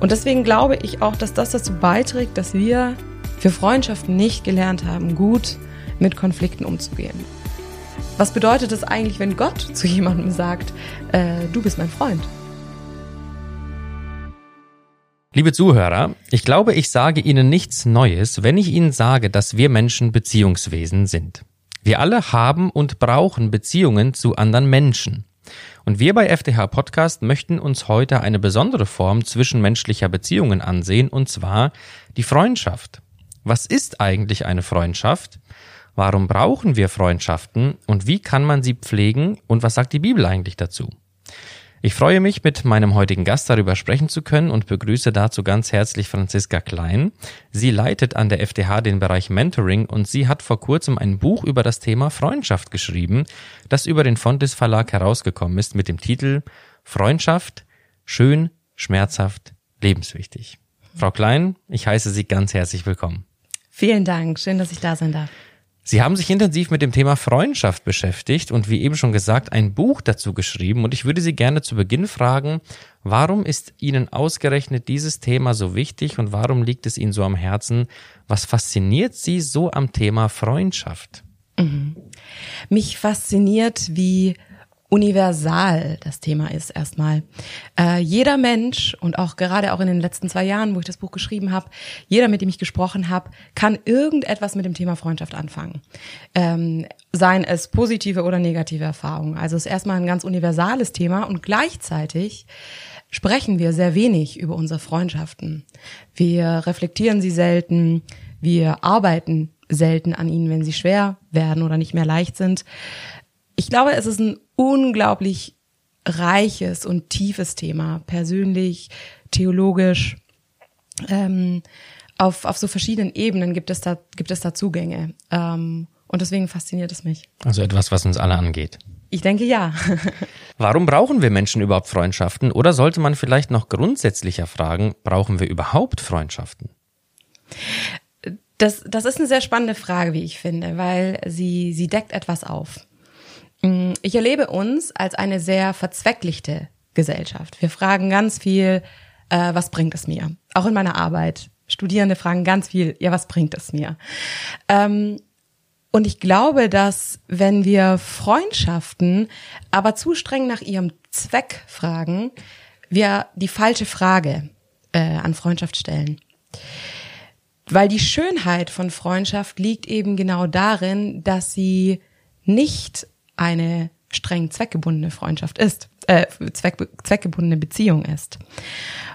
Und deswegen glaube ich auch, dass das dazu beiträgt, dass wir für Freundschaften nicht gelernt haben, gut mit Konflikten umzugehen. Was bedeutet es eigentlich, wenn Gott zu jemandem sagt, äh, du bist mein Freund? Liebe Zuhörer, ich glaube, ich sage Ihnen nichts Neues, wenn ich Ihnen sage, dass wir Menschen Beziehungswesen sind. Wir alle haben und brauchen Beziehungen zu anderen Menschen. Und wir bei FDH Podcast möchten uns heute eine besondere Form zwischenmenschlicher Beziehungen ansehen, und zwar die Freundschaft. Was ist eigentlich eine Freundschaft? Warum brauchen wir Freundschaften und wie kann man sie pflegen und was sagt die Bibel eigentlich dazu? Ich freue mich, mit meinem heutigen Gast darüber sprechen zu können und begrüße dazu ganz herzlich Franziska Klein. Sie leitet an der FDH den Bereich Mentoring und sie hat vor kurzem ein Buch über das Thema Freundschaft geschrieben, das über den Fontes Verlag herausgekommen ist mit dem Titel Freundschaft, schön, schmerzhaft, lebenswichtig. Frau Klein, ich heiße Sie ganz herzlich willkommen. Vielen Dank, schön, dass ich da sein darf. Sie haben sich intensiv mit dem Thema Freundschaft beschäftigt und wie eben schon gesagt, ein Buch dazu geschrieben. Und ich würde Sie gerne zu Beginn fragen, warum ist Ihnen ausgerechnet dieses Thema so wichtig und warum liegt es Ihnen so am Herzen? Was fasziniert Sie so am Thema Freundschaft? Mhm. Mich fasziniert, wie universal das Thema ist erstmal. Äh, jeder Mensch und auch gerade auch in den letzten zwei Jahren, wo ich das Buch geschrieben habe, jeder, mit dem ich gesprochen habe, kann irgendetwas mit dem Thema Freundschaft anfangen. Ähm, seien es positive oder negative Erfahrungen. Also es ist erstmal ein ganz universales Thema und gleichzeitig sprechen wir sehr wenig über unsere Freundschaften. Wir reflektieren sie selten, wir arbeiten selten an ihnen, wenn sie schwer werden oder nicht mehr leicht sind. Ich glaube, es ist ein unglaublich reiches und tiefes Thema, persönlich, theologisch. Ähm, auf, auf so verschiedenen Ebenen gibt es da, gibt es da Zugänge. Ähm, und deswegen fasziniert es mich. Also etwas, was uns alle angeht. Ich denke ja. Warum brauchen wir Menschen überhaupt Freundschaften? Oder sollte man vielleicht noch grundsätzlicher fragen, brauchen wir überhaupt Freundschaften? Das, das ist eine sehr spannende Frage, wie ich finde, weil sie, sie deckt etwas auf. Mm, ich erlebe uns als eine sehr verzwecklichte Gesellschaft. Wir fragen ganz viel, äh, was bringt es mir? Auch in meiner Arbeit. Studierende fragen ganz viel, ja, was bringt es mir? Ähm, und ich glaube, dass wenn wir Freundschaften aber zu streng nach ihrem Zweck fragen, wir die falsche Frage äh, an Freundschaft stellen. Weil die Schönheit von Freundschaft liegt eben genau darin, dass sie nicht eine streng zweckgebundene Freundschaft ist, äh, zweck, zweckgebundene Beziehung ist.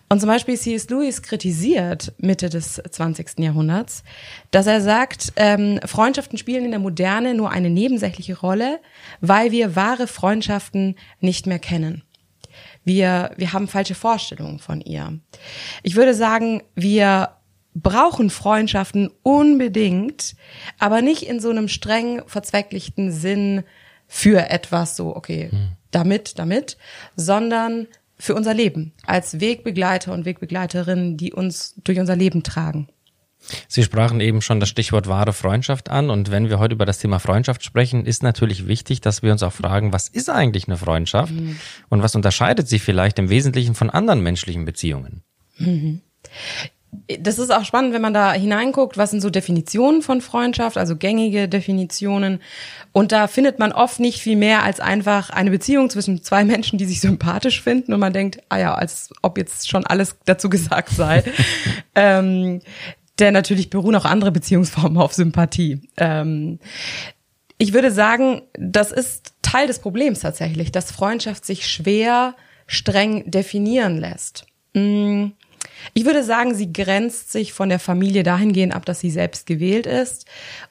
Und zum Beispiel C.S. Lewis kritisiert Mitte des 20. Jahrhunderts, dass er sagt, ähm, Freundschaften spielen in der Moderne nur eine nebensächliche Rolle, weil wir wahre Freundschaften nicht mehr kennen. Wir, wir haben falsche Vorstellungen von ihr. Ich würde sagen, wir brauchen Freundschaften unbedingt, aber nicht in so einem streng verzwecklichten Sinn, für etwas so, okay, mhm. damit, damit, sondern für unser Leben als Wegbegleiter und Wegbegleiterinnen, die uns durch unser Leben tragen. Sie sprachen eben schon das Stichwort wahre Freundschaft an. Und wenn wir heute über das Thema Freundschaft sprechen, ist natürlich wichtig, dass wir uns auch fragen, was ist eigentlich eine Freundschaft mhm. und was unterscheidet sie vielleicht im Wesentlichen von anderen menschlichen Beziehungen? Mhm das ist auch spannend, wenn man da hineinguckt, was sind so Definitionen von Freundschaft, also gängige Definitionen. Und da findet man oft nicht viel mehr als einfach eine Beziehung zwischen zwei Menschen, die sich sympathisch finden. Und man denkt, ah ja, als ob jetzt schon alles dazu gesagt sei. ähm, denn natürlich beruhen auch andere Beziehungsformen auf Sympathie. Ähm, ich würde sagen, das ist Teil des Problems tatsächlich, dass Freundschaft sich schwer streng definieren lässt. Mm ich würde sagen, sie grenzt sich von der Familie dahingehend ab, dass sie selbst gewählt ist.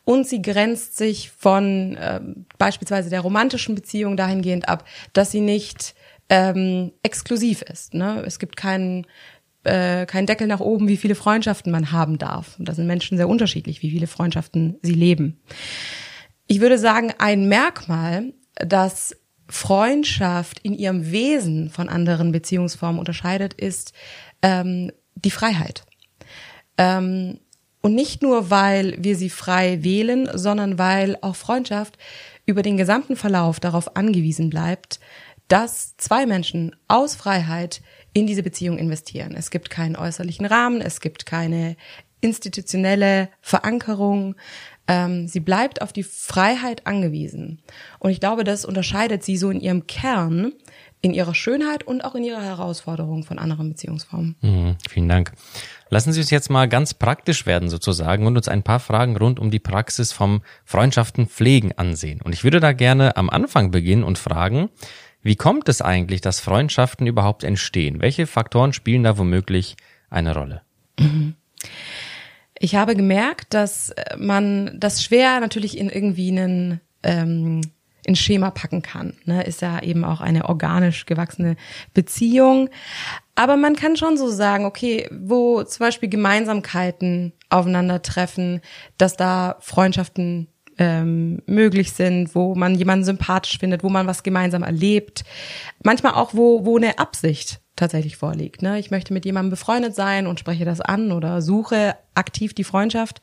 Und sie grenzt sich von äh, beispielsweise der romantischen Beziehung dahingehend ab, dass sie nicht ähm, exklusiv ist. Ne? Es gibt keinen äh, keinen Deckel nach oben, wie viele Freundschaften man haben darf. Und da sind Menschen sehr unterschiedlich, wie viele Freundschaften sie leben. Ich würde sagen, ein Merkmal, das Freundschaft in ihrem Wesen von anderen Beziehungsformen unterscheidet, ist ähm, die Freiheit. Ähm, und nicht nur, weil wir sie frei wählen, sondern weil auch Freundschaft über den gesamten Verlauf darauf angewiesen bleibt, dass zwei Menschen aus Freiheit in diese Beziehung investieren. Es gibt keinen äußerlichen Rahmen, es gibt keine institutionelle Verankerung. Ähm, sie bleibt auf die Freiheit angewiesen. Und ich glaube, das unterscheidet sie so in ihrem Kern, in ihrer Schönheit und auch in ihrer Herausforderung von anderen Beziehungsformen. Mhm, vielen Dank. Lassen Sie uns jetzt mal ganz praktisch werden sozusagen und uns ein paar Fragen rund um die Praxis vom Freundschaften pflegen ansehen. Und ich würde da gerne am Anfang beginnen und fragen, wie kommt es eigentlich, dass Freundschaften überhaupt entstehen? Welche Faktoren spielen da womöglich eine Rolle? Mhm. Ich habe gemerkt, dass man das schwer natürlich in irgendwie einen ähm, in Schema packen kann. Ne? Ist ja eben auch eine organisch gewachsene Beziehung. Aber man kann schon so sagen, okay, wo zum Beispiel Gemeinsamkeiten aufeinandertreffen, dass da Freundschaften ähm, möglich sind, wo man jemanden sympathisch findet, wo man was gemeinsam erlebt. Manchmal auch, wo, wo eine Absicht tatsächlich vorliegt. Ne? Ich möchte mit jemandem befreundet sein und spreche das an oder suche aktiv die Freundschaft.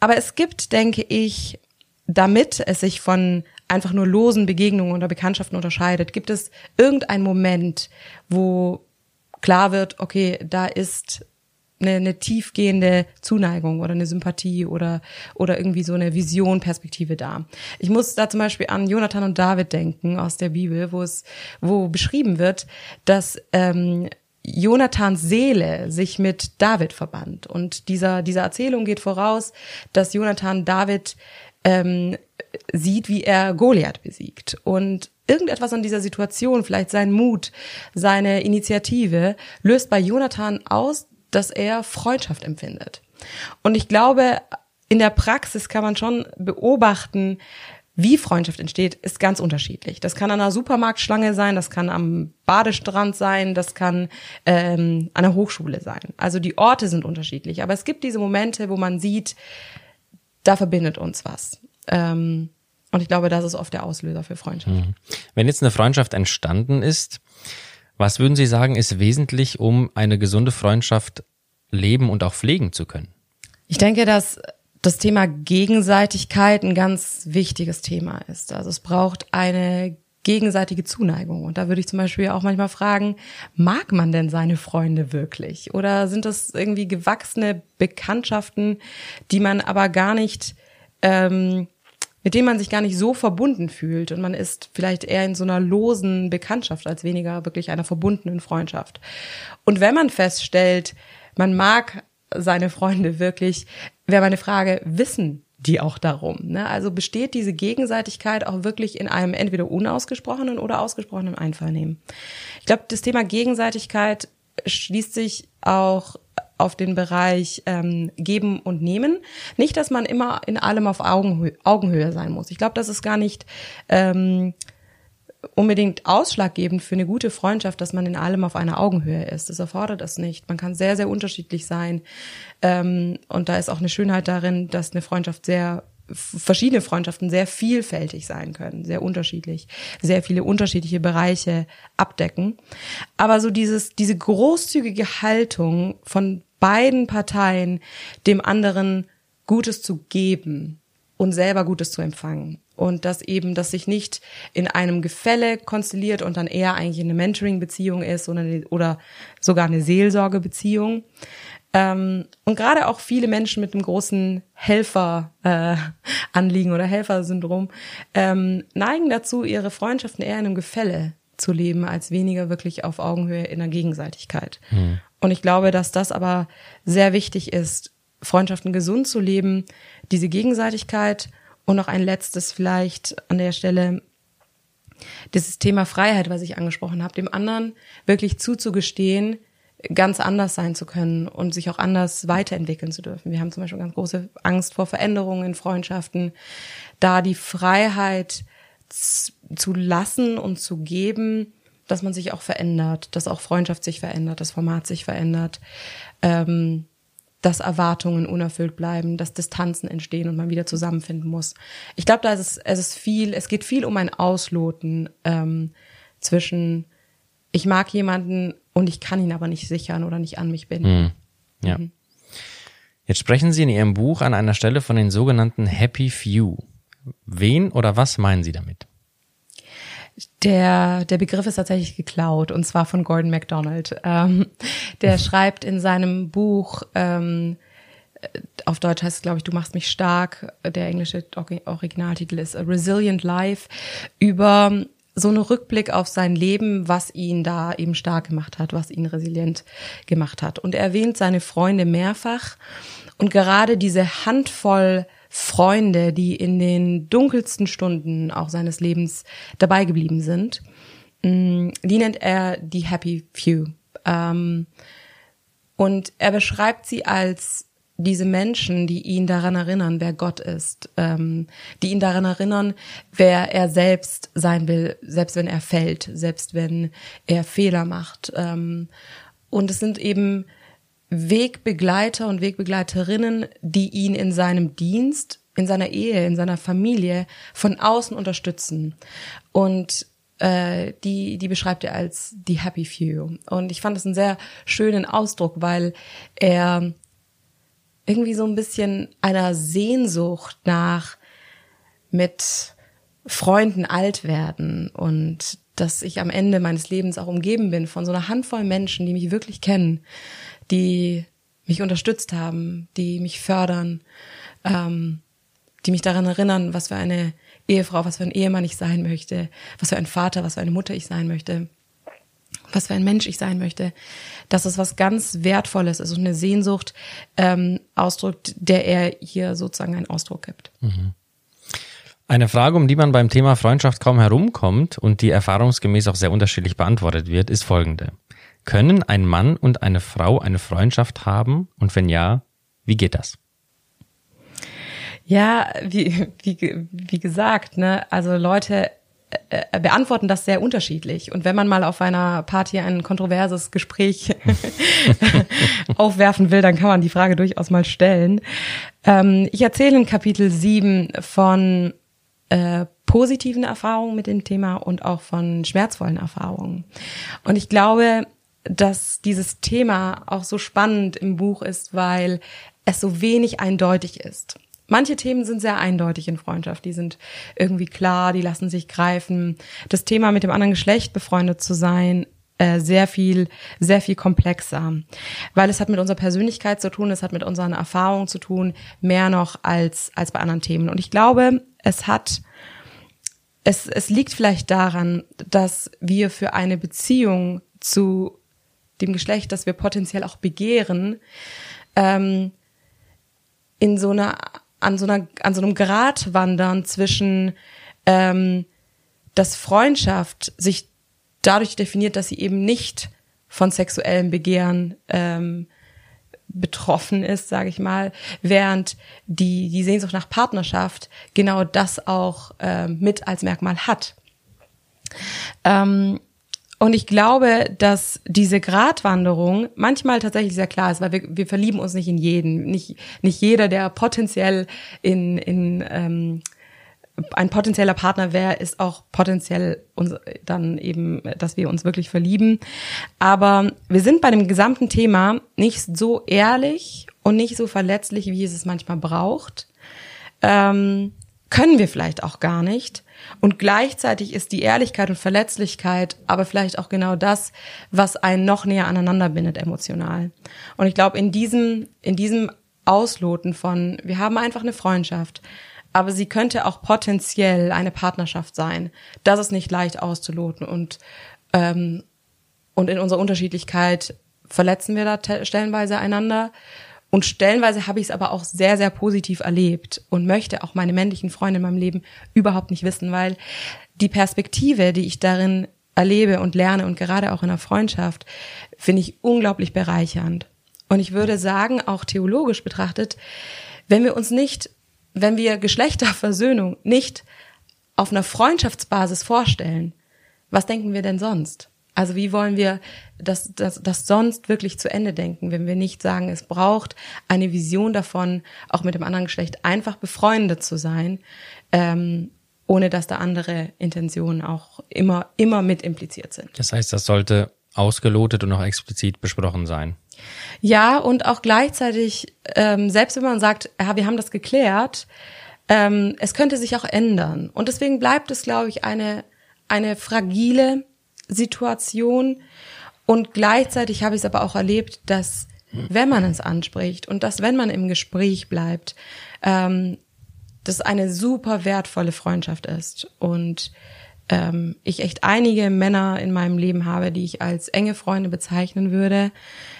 Aber es gibt, denke ich, damit es sich von einfach nur losen Begegnungen oder Bekanntschaften unterscheidet, gibt es irgendeinen Moment, wo klar wird, okay, da ist eine, eine tiefgehende Zuneigung oder eine Sympathie oder, oder irgendwie so eine Vision, Perspektive da. Ich muss da zum Beispiel an Jonathan und David denken aus der Bibel, wo es, wo beschrieben wird, dass ähm, Jonathans Seele sich mit David verband. Und dieser, dieser Erzählung geht voraus, dass Jonathan David ähm, sieht, wie er Goliath besiegt. Und irgendetwas an dieser Situation, vielleicht sein Mut, seine Initiative, löst bei Jonathan aus, dass er Freundschaft empfindet. Und ich glaube, in der Praxis kann man schon beobachten, wie Freundschaft entsteht, ist ganz unterschiedlich. Das kann an einer Supermarktschlange sein, das kann am Badestrand sein, das kann ähm, an der Hochschule sein. Also die Orte sind unterschiedlich, aber es gibt diese Momente, wo man sieht, da verbindet uns was. Ähm, und ich glaube, das ist oft der Auslöser für Freundschaft. Mhm. Wenn jetzt eine Freundschaft entstanden ist, was würden Sie sagen, ist wesentlich, um eine gesunde Freundschaft leben und auch pflegen zu können? Ich denke, dass das Thema Gegenseitigkeit ein ganz wichtiges Thema ist. Also es braucht eine gegenseitige Zuneigung. Und da würde ich zum Beispiel auch manchmal fragen, mag man denn seine Freunde wirklich? Oder sind das irgendwie gewachsene Bekanntschaften, die man aber gar nicht ähm, mit dem man sich gar nicht so verbunden fühlt und man ist vielleicht eher in so einer losen Bekanntschaft als weniger wirklich einer verbundenen Freundschaft. Und wenn man feststellt, man mag seine Freunde wirklich, wäre meine Frage, wissen die auch darum? Ne? Also besteht diese Gegenseitigkeit auch wirklich in einem entweder unausgesprochenen oder ausgesprochenen Einvernehmen? Ich glaube, das Thema Gegenseitigkeit schließt sich auch auf den Bereich ähm, Geben und Nehmen. Nicht, dass man immer in allem auf Augenhö Augenhöhe sein muss. Ich glaube, das ist gar nicht ähm, unbedingt ausschlaggebend für eine gute Freundschaft, dass man in allem auf einer Augenhöhe ist. Das erfordert das nicht. Man kann sehr, sehr unterschiedlich sein. Ähm, und da ist auch eine Schönheit darin, dass eine Freundschaft sehr verschiedene Freundschaften sehr vielfältig sein können, sehr unterschiedlich, sehr viele unterschiedliche Bereiche abdecken. Aber so dieses, diese großzügige Haltung von beiden Parteien, dem anderen Gutes zu geben und selber Gutes zu empfangen. Und dass eben, dass sich nicht in einem Gefälle konstelliert und dann eher eigentlich eine Mentoring-Beziehung ist oder, oder sogar eine Seelsorgebeziehung, ähm, und gerade auch viele Menschen mit einem großen Helfer-Anliegen äh, oder Helfersyndrom ähm, neigen dazu, ihre Freundschaften eher in einem Gefälle zu leben, als weniger wirklich auf Augenhöhe in der Gegenseitigkeit. Mhm. Und ich glaube, dass das aber sehr wichtig ist, Freundschaften gesund zu leben, diese Gegenseitigkeit und noch ein letztes vielleicht an der Stelle, dieses Thema Freiheit, was ich angesprochen habe, dem anderen wirklich zuzugestehen, ganz anders sein zu können und sich auch anders weiterentwickeln zu dürfen. Wir haben zum Beispiel ganz große Angst vor Veränderungen in Freundschaften, da die Freiheit zu lassen und zu geben, dass man sich auch verändert, dass auch Freundschaft sich verändert, das Format sich verändert, ähm, dass Erwartungen unerfüllt bleiben, dass Distanzen entstehen und man wieder zusammenfinden muss. Ich glaube, da ist es, es ist viel, es geht viel um ein Ausloten ähm, zwischen ich mag jemanden und ich kann ihn aber nicht sichern oder nicht an mich binden. Mhm. Ja. Mhm. Jetzt sprechen Sie in Ihrem Buch an einer Stelle von den sogenannten Happy Few. Wen oder was meinen Sie damit? Der, der Begriff ist tatsächlich geklaut und zwar von Gordon MacDonald. Ähm, der schreibt in seinem Buch, ähm, auf Deutsch heißt es, glaube ich, Du machst mich stark. Der englische Originaltitel ist A Resilient Life über so einen Rückblick auf sein Leben, was ihn da eben stark gemacht hat, was ihn resilient gemacht hat. Und er erwähnt seine Freunde mehrfach. Und gerade diese Handvoll Freunde, die in den dunkelsten Stunden auch seines Lebens dabei geblieben sind, mm, die nennt er die Happy Few. Ähm, und er beschreibt sie als diese Menschen, die ihn daran erinnern, wer Gott ist, ähm, die ihn daran erinnern, wer er selbst sein will, selbst wenn er fällt, selbst wenn er Fehler macht. Ähm, und es sind eben Wegbegleiter und Wegbegleiterinnen, die ihn in seinem Dienst, in seiner Ehe, in seiner Familie von außen unterstützen. Und äh, die, die beschreibt er als die Happy Few. Und ich fand das einen sehr schönen Ausdruck, weil er irgendwie so ein bisschen einer Sehnsucht nach mit Freunden alt werden und dass ich am Ende meines Lebens auch umgeben bin von so einer Handvoll Menschen, die mich wirklich kennen, die mich unterstützt haben, die mich fördern, ähm, die mich daran erinnern, was für eine Ehefrau, was für ein Ehemann ich sein möchte, was für ein Vater, was für eine Mutter ich sein möchte was für ein Mensch ich sein möchte, dass es was ganz Wertvolles ist und eine Sehnsucht ähm, ausdrückt, der er hier sozusagen einen Ausdruck gibt. Mhm. Eine Frage, um die man beim Thema Freundschaft kaum herumkommt und die erfahrungsgemäß auch sehr unterschiedlich beantwortet wird, ist folgende. Können ein Mann und eine Frau eine Freundschaft haben? Und wenn ja, wie geht das? Ja, wie, wie, wie gesagt, ne, also Leute äh, beantworten das sehr unterschiedlich. Und wenn man mal auf einer Party ein kontroverses Gespräch aufwerfen will, dann kann man die Frage durchaus mal stellen. Ähm, ich erzähle in Kapitel 7 von äh, positiven Erfahrungen mit dem Thema und auch von schmerzvollen Erfahrungen. Und ich glaube, dass dieses Thema auch so spannend im Buch ist, weil es so wenig eindeutig ist. Manche Themen sind sehr eindeutig in Freundschaft, die sind irgendwie klar, die lassen sich greifen. Das Thema mit dem anderen Geschlecht befreundet zu sein, äh, sehr viel, sehr viel komplexer, weil es hat mit unserer Persönlichkeit zu tun, es hat mit unseren Erfahrungen zu tun, mehr noch als als bei anderen Themen. Und ich glaube, es hat es, es liegt vielleicht daran, dass wir für eine Beziehung zu dem Geschlecht, das wir potenziell auch begehren, ähm, in so einer an so einer, an so einem Grat wandern zwischen, ähm, dass Freundschaft sich dadurch definiert, dass sie eben nicht von sexuellem Begehren ähm, betroffen ist, sage ich mal, während die die Sehnsucht nach Partnerschaft genau das auch ähm, mit als Merkmal hat. Ähm, und ich glaube, dass diese Gratwanderung manchmal tatsächlich sehr klar ist, weil wir, wir verlieben uns nicht in jeden. Nicht, nicht jeder, der potenziell in, in ähm, ein potenzieller Partner wäre, ist auch potenziell uns dann eben, dass wir uns wirklich verlieben. Aber wir sind bei dem gesamten Thema nicht so ehrlich und nicht so verletzlich, wie es es manchmal braucht. Ähm, können wir vielleicht auch gar nicht. Und gleichzeitig ist die Ehrlichkeit und Verletzlichkeit aber vielleicht auch genau das, was einen noch näher aneinander bindet emotional. Und ich glaube, in diesem, in diesem Ausloten von, wir haben einfach eine Freundschaft, aber sie könnte auch potenziell eine Partnerschaft sein. Das ist nicht leicht auszuloten und, ähm, und in unserer Unterschiedlichkeit verletzen wir da stellenweise einander und stellenweise habe ich es aber auch sehr, sehr positiv erlebt und möchte auch meine männlichen Freunde in meinem Leben überhaupt nicht wissen, weil die Perspektive, die ich darin erlebe und lerne und gerade auch in der Freundschaft, finde ich unglaublich bereichernd. Und ich würde sagen, auch theologisch betrachtet, wenn wir uns nicht, wenn wir Geschlechterversöhnung nicht auf einer Freundschaftsbasis vorstellen, was denken wir denn sonst? Also wie wollen wir das, das, das sonst wirklich zu Ende denken, wenn wir nicht sagen, es braucht eine Vision davon, auch mit dem anderen Geschlecht einfach befreundet zu sein, ähm, ohne dass da andere Intentionen auch immer, immer mit impliziert sind. Das heißt, das sollte ausgelotet und auch explizit besprochen sein. Ja, und auch gleichzeitig, ähm, selbst wenn man sagt, ja, wir haben das geklärt, ähm, es könnte sich auch ändern. Und deswegen bleibt es, glaube ich, eine eine fragile Situation und gleichzeitig habe ich es aber auch erlebt, dass wenn man es anspricht und dass wenn man im Gespräch bleibt, ähm, das eine super wertvolle Freundschaft ist und ähm, ich echt einige Männer in meinem Leben habe, die ich als enge Freunde bezeichnen würde,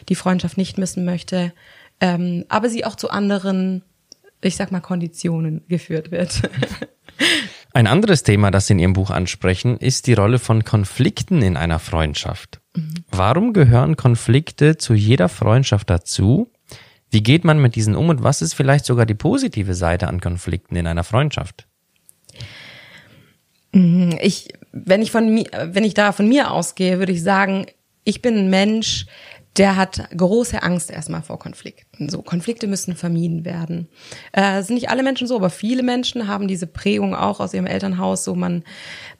die Freundschaft nicht missen möchte, ähm, aber sie auch zu anderen, ich sag mal, Konditionen geführt wird. Ein anderes Thema, das Sie in Ihrem Buch ansprechen, ist die Rolle von Konflikten in einer Freundschaft. Mhm. Warum gehören Konflikte zu jeder Freundschaft dazu? Wie geht man mit diesen um und was ist vielleicht sogar die positive Seite an Konflikten in einer Freundschaft? Mhm. Ich, wenn ich von mir, wenn ich da von mir ausgehe, würde ich sagen, ich bin ein Mensch, der hat große Angst erstmal vor Konflikten. So, Konflikte müssen vermieden werden. Äh, sind nicht alle Menschen so, aber viele Menschen haben diese Prägung auch aus ihrem Elternhaus. So, man,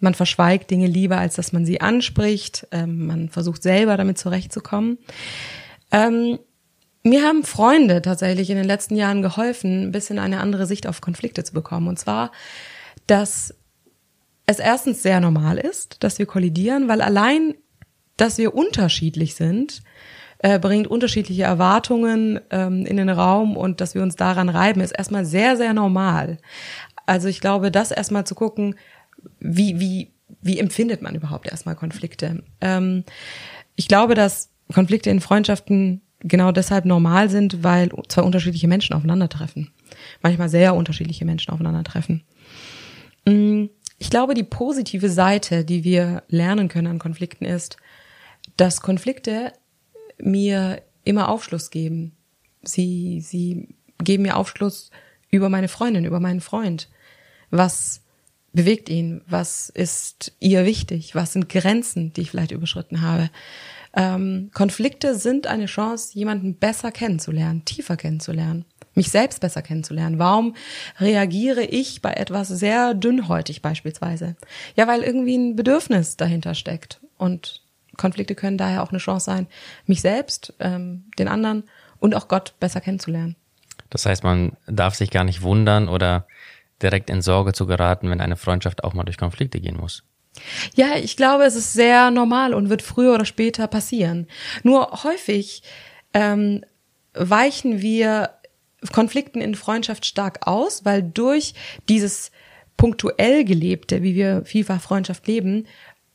man verschweigt Dinge lieber, als dass man sie anspricht. Ähm, man versucht selber damit zurechtzukommen. Ähm, mir haben Freunde tatsächlich in den letzten Jahren geholfen, ein bisschen eine andere Sicht auf Konflikte zu bekommen. Und zwar, dass es erstens sehr normal ist, dass wir kollidieren, weil allein, dass wir unterschiedlich sind, äh, bringt unterschiedliche Erwartungen ähm, in den Raum und dass wir uns daran reiben, ist erstmal sehr, sehr normal. Also ich glaube, das erstmal zu gucken, wie, wie, wie empfindet man überhaupt erstmal Konflikte? Ähm, ich glaube, dass Konflikte in Freundschaften genau deshalb normal sind, weil zwei unterschiedliche Menschen aufeinandertreffen. Manchmal sehr unterschiedliche Menschen aufeinandertreffen. Mm, ich glaube, die positive Seite, die wir lernen können an Konflikten ist, dass Konflikte mir immer Aufschluss geben. Sie, sie geben mir Aufschluss über meine Freundin, über meinen Freund. Was bewegt ihn? Was ist ihr wichtig? Was sind Grenzen, die ich vielleicht überschritten habe? Ähm, Konflikte sind eine Chance, jemanden besser kennenzulernen, tiefer kennenzulernen, mich selbst besser kennenzulernen. Warum reagiere ich bei etwas sehr dünnhäutig beispielsweise? Ja, weil irgendwie ein Bedürfnis dahinter steckt und Konflikte können daher auch eine Chance sein, mich selbst, ähm, den anderen und auch Gott besser kennenzulernen. Das heißt, man darf sich gar nicht wundern oder direkt in Sorge zu geraten, wenn eine Freundschaft auch mal durch Konflikte gehen muss. Ja, ich glaube, es ist sehr normal und wird früher oder später passieren. Nur häufig ähm, weichen wir Konflikten in Freundschaft stark aus, weil durch dieses punktuell gelebte, wie wir vielfach Freundschaft leben,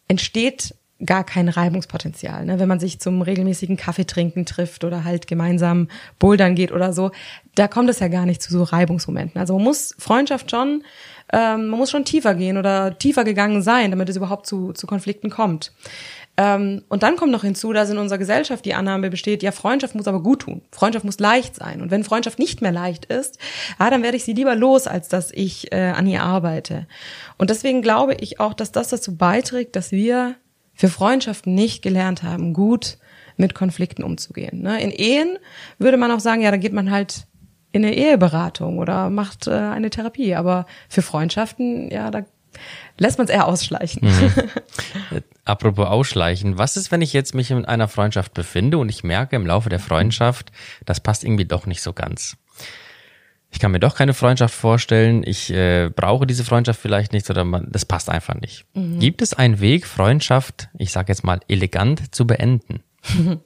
entsteht gar kein Reibungspotenzial. Ne? Wenn man sich zum regelmäßigen Kaffeetrinken trifft oder halt gemeinsam bouldern geht oder so, da kommt es ja gar nicht zu so Reibungsmomenten. Also man muss Freundschaft schon, ähm, man muss schon tiefer gehen oder tiefer gegangen sein, damit es überhaupt zu, zu Konflikten kommt. Ähm, und dann kommt noch hinzu, dass in unserer Gesellschaft die Annahme besteht, ja, Freundschaft muss aber gut tun. Freundschaft muss leicht sein. Und wenn Freundschaft nicht mehr leicht ist, ah, dann werde ich sie lieber los, als dass ich äh, an ihr arbeite. Und deswegen glaube ich auch, dass das dazu beiträgt, dass wir für Freundschaften nicht gelernt haben, gut mit Konflikten umzugehen. Ne? In Ehen würde man auch sagen, ja, da geht man halt in eine Eheberatung oder macht äh, eine Therapie. Aber für Freundschaften, ja, da lässt man es eher ausschleichen. Mhm. Apropos ausschleichen, was ist, wenn ich jetzt mich in einer Freundschaft befinde und ich merke im Laufe der Freundschaft, das passt irgendwie doch nicht so ganz? Ich kann mir doch keine Freundschaft vorstellen, ich äh, brauche diese Freundschaft vielleicht nicht oder man, das passt einfach nicht. Mhm. Gibt es einen Weg, Freundschaft, ich sage jetzt mal, elegant zu beenden?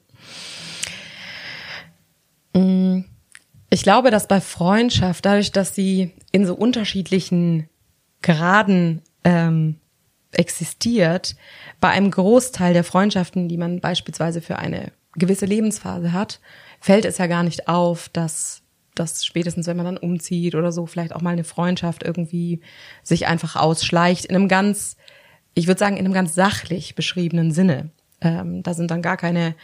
Ich glaube, dass bei Freundschaft, dadurch, dass sie in so unterschiedlichen Graden ähm, existiert, bei einem Großteil der Freundschaften, die man beispielsweise für eine gewisse Lebensphase hat, fällt es ja gar nicht auf, dass dass spätestens, wenn man dann umzieht oder so, vielleicht auch mal eine Freundschaft irgendwie sich einfach ausschleicht in einem ganz, ich würde sagen, in einem ganz sachlich beschriebenen Sinne. Ähm, da sind dann gar keine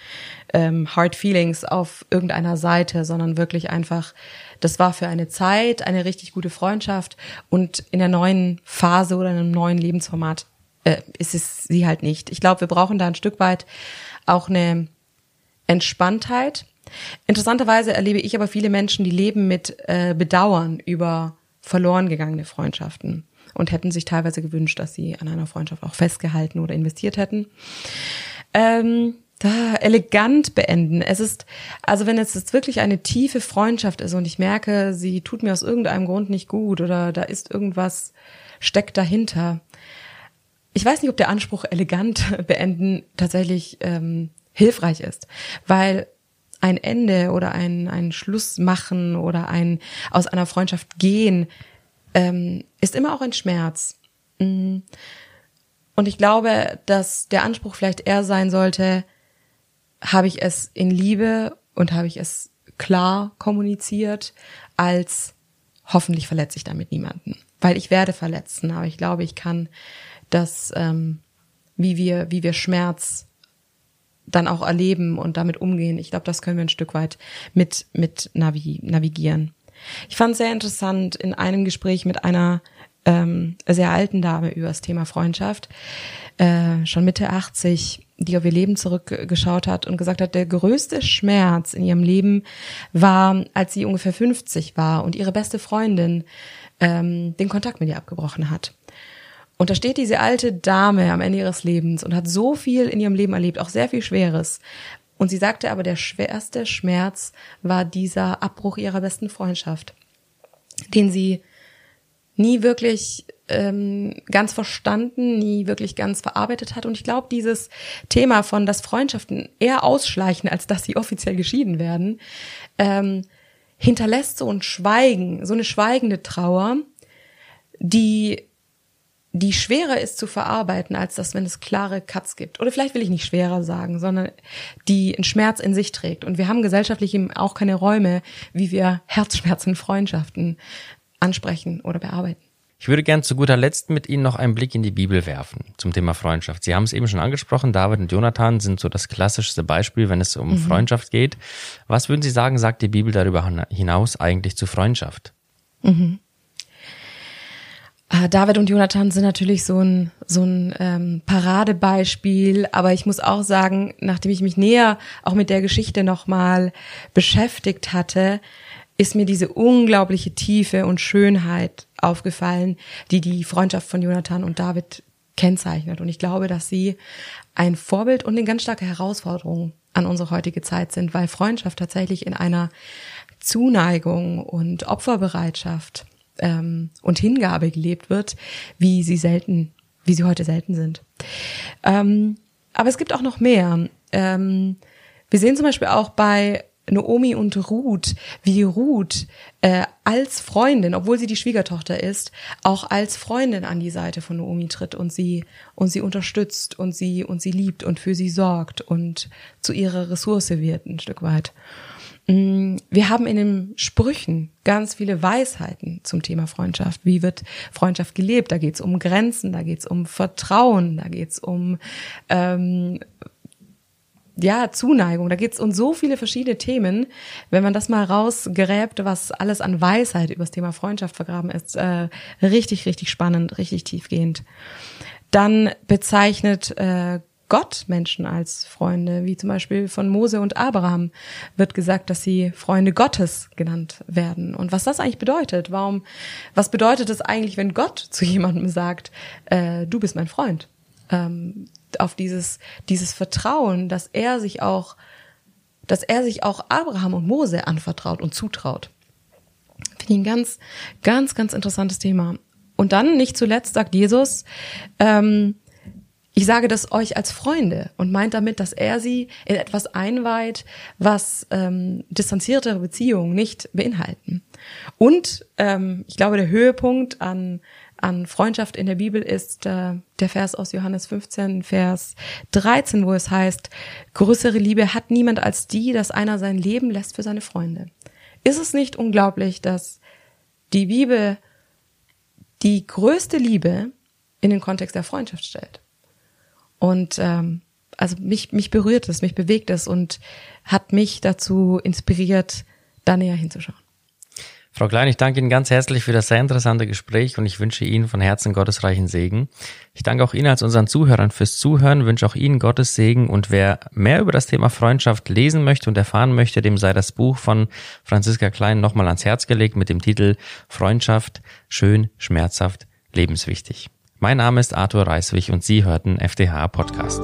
ähm, Hard Feelings auf irgendeiner Seite, sondern wirklich einfach, das war für eine Zeit eine richtig gute Freundschaft und in der neuen Phase oder in einem neuen Lebensformat äh, ist es sie halt nicht. Ich glaube, wir brauchen da ein Stück weit auch eine Entspanntheit Interessanterweise erlebe ich aber viele Menschen, die leben mit äh, Bedauern über verloren gegangene Freundschaften und hätten sich teilweise gewünscht, dass sie an einer Freundschaft auch festgehalten oder investiert hätten. Ähm, da elegant beenden. Es ist, also wenn es jetzt wirklich eine tiefe Freundschaft ist und ich merke, sie tut mir aus irgendeinem Grund nicht gut oder da ist irgendwas steckt dahinter, ich weiß nicht, ob der Anspruch elegant beenden tatsächlich ähm, hilfreich ist, weil ein Ende oder ein, ein Schluss machen oder ein aus einer Freundschaft gehen ähm, ist immer auch ein Schmerz. Mm. Und ich glaube, dass der Anspruch vielleicht eher sein sollte, habe ich es in Liebe und habe ich es klar kommuniziert, als hoffentlich verletze ich damit niemanden. Weil ich werde verletzen, aber ich glaube, ich kann das, ähm, wie wir, wie wir Schmerz dann auch erleben und damit umgehen. Ich glaube, das können wir ein Stück weit mit, mit navi navigieren. Ich fand es sehr interessant in einem Gespräch mit einer ähm, sehr alten Dame über das Thema Freundschaft, äh, schon Mitte 80, die auf ihr Leben zurückgeschaut hat und gesagt hat, der größte Schmerz in ihrem Leben war, als sie ungefähr 50 war und ihre beste Freundin ähm, den Kontakt mit ihr abgebrochen hat. Und da steht diese alte Dame am Ende ihres Lebens und hat so viel in ihrem Leben erlebt, auch sehr viel Schweres. Und sie sagte aber, der schwerste Schmerz war dieser Abbruch ihrer besten Freundschaft, den sie nie wirklich ähm, ganz verstanden, nie wirklich ganz verarbeitet hat. Und ich glaube, dieses Thema von, dass Freundschaften eher ausschleichen, als dass sie offiziell geschieden werden, ähm, hinterlässt so ein Schweigen, so eine schweigende Trauer, die die schwerer ist zu verarbeiten, als das, wenn es klare Cuts gibt. Oder vielleicht will ich nicht schwerer sagen, sondern die einen Schmerz in sich trägt. Und wir haben gesellschaftlich eben auch keine Räume, wie wir Herzschmerzen, Freundschaften ansprechen oder bearbeiten. Ich würde gern zu guter Letzt mit Ihnen noch einen Blick in die Bibel werfen zum Thema Freundschaft. Sie haben es eben schon angesprochen, David und Jonathan sind so das klassischste Beispiel, wenn es um mhm. Freundschaft geht. Was würden Sie sagen, sagt die Bibel darüber hinaus eigentlich zu Freundschaft? Mhm. Ah, David und Jonathan sind natürlich so ein, so ein ähm, Paradebeispiel, aber ich muss auch sagen, nachdem ich mich näher auch mit der Geschichte nochmal beschäftigt hatte, ist mir diese unglaubliche Tiefe und Schönheit aufgefallen, die die Freundschaft von Jonathan und David kennzeichnet. Und ich glaube, dass sie ein Vorbild und eine ganz starke Herausforderung an unsere heutige Zeit sind, weil Freundschaft tatsächlich in einer Zuneigung und Opferbereitschaft ähm, und Hingabe gelebt wird, wie sie selten, wie sie heute selten sind. Ähm, aber es gibt auch noch mehr. Ähm, wir sehen zum Beispiel auch bei Naomi und Ruth, wie Ruth äh, als Freundin, obwohl sie die Schwiegertochter ist, auch als Freundin an die Seite von Naomi tritt und sie und sie unterstützt und sie und sie liebt und für sie sorgt und zu ihrer Ressource wird ein Stück weit. Mm, wir haben in den Sprüchen ganz viele Weisheiten zum Thema Freundschaft. Wie wird Freundschaft gelebt? Da geht es um Grenzen, da geht es um Vertrauen, da geht es um ähm, ja, Zuneigung, da geht es um so viele verschiedene Themen. Wenn man das mal rausgräbt, was alles an Weisheit über das Thema Freundschaft vergraben ist, äh, richtig, richtig spannend, richtig tiefgehend. Dann bezeichnet äh, Gott Menschen als Freunde, wie zum Beispiel von Mose und Abraham wird gesagt, dass sie Freunde Gottes genannt werden. Und was das eigentlich bedeutet, warum, was bedeutet es eigentlich, wenn Gott zu jemandem sagt, äh, du bist mein Freund? Ähm, auf dieses, dieses Vertrauen, dass er sich auch, dass er sich auch Abraham und Mose anvertraut und zutraut. Finde ich ein ganz, ganz, ganz interessantes Thema. Und dann, nicht zuletzt, sagt Jesus, ähm, ich sage das euch als Freunde und meint damit, dass er sie in etwas einweiht, was ähm, distanziertere Beziehungen nicht beinhalten. Und ähm, ich glaube, der Höhepunkt an, an Freundschaft in der Bibel ist äh, der Vers aus Johannes 15, Vers 13, wo es heißt, größere Liebe hat niemand als die, dass einer sein Leben lässt für seine Freunde. Ist es nicht unglaublich, dass die Bibel die größte Liebe in den Kontext der Freundschaft stellt? Und ähm, also mich, mich berührt es, mich bewegt es und hat mich dazu inspiriert, da näher hinzuschauen. Frau Klein, ich danke Ihnen ganz herzlich für das sehr interessante Gespräch und ich wünsche Ihnen von Herzen gottesreichen Segen. Ich danke auch Ihnen als unseren Zuhörern fürs Zuhören, wünsche auch Ihnen Gottes Segen und wer mehr über das Thema Freundschaft lesen möchte und erfahren möchte, dem sei das Buch von Franziska Klein nochmal ans Herz gelegt mit dem Titel Freundschaft, schön, schmerzhaft, lebenswichtig. Mein Name ist Arthur Reiswig und Sie hörten FDH Podcast.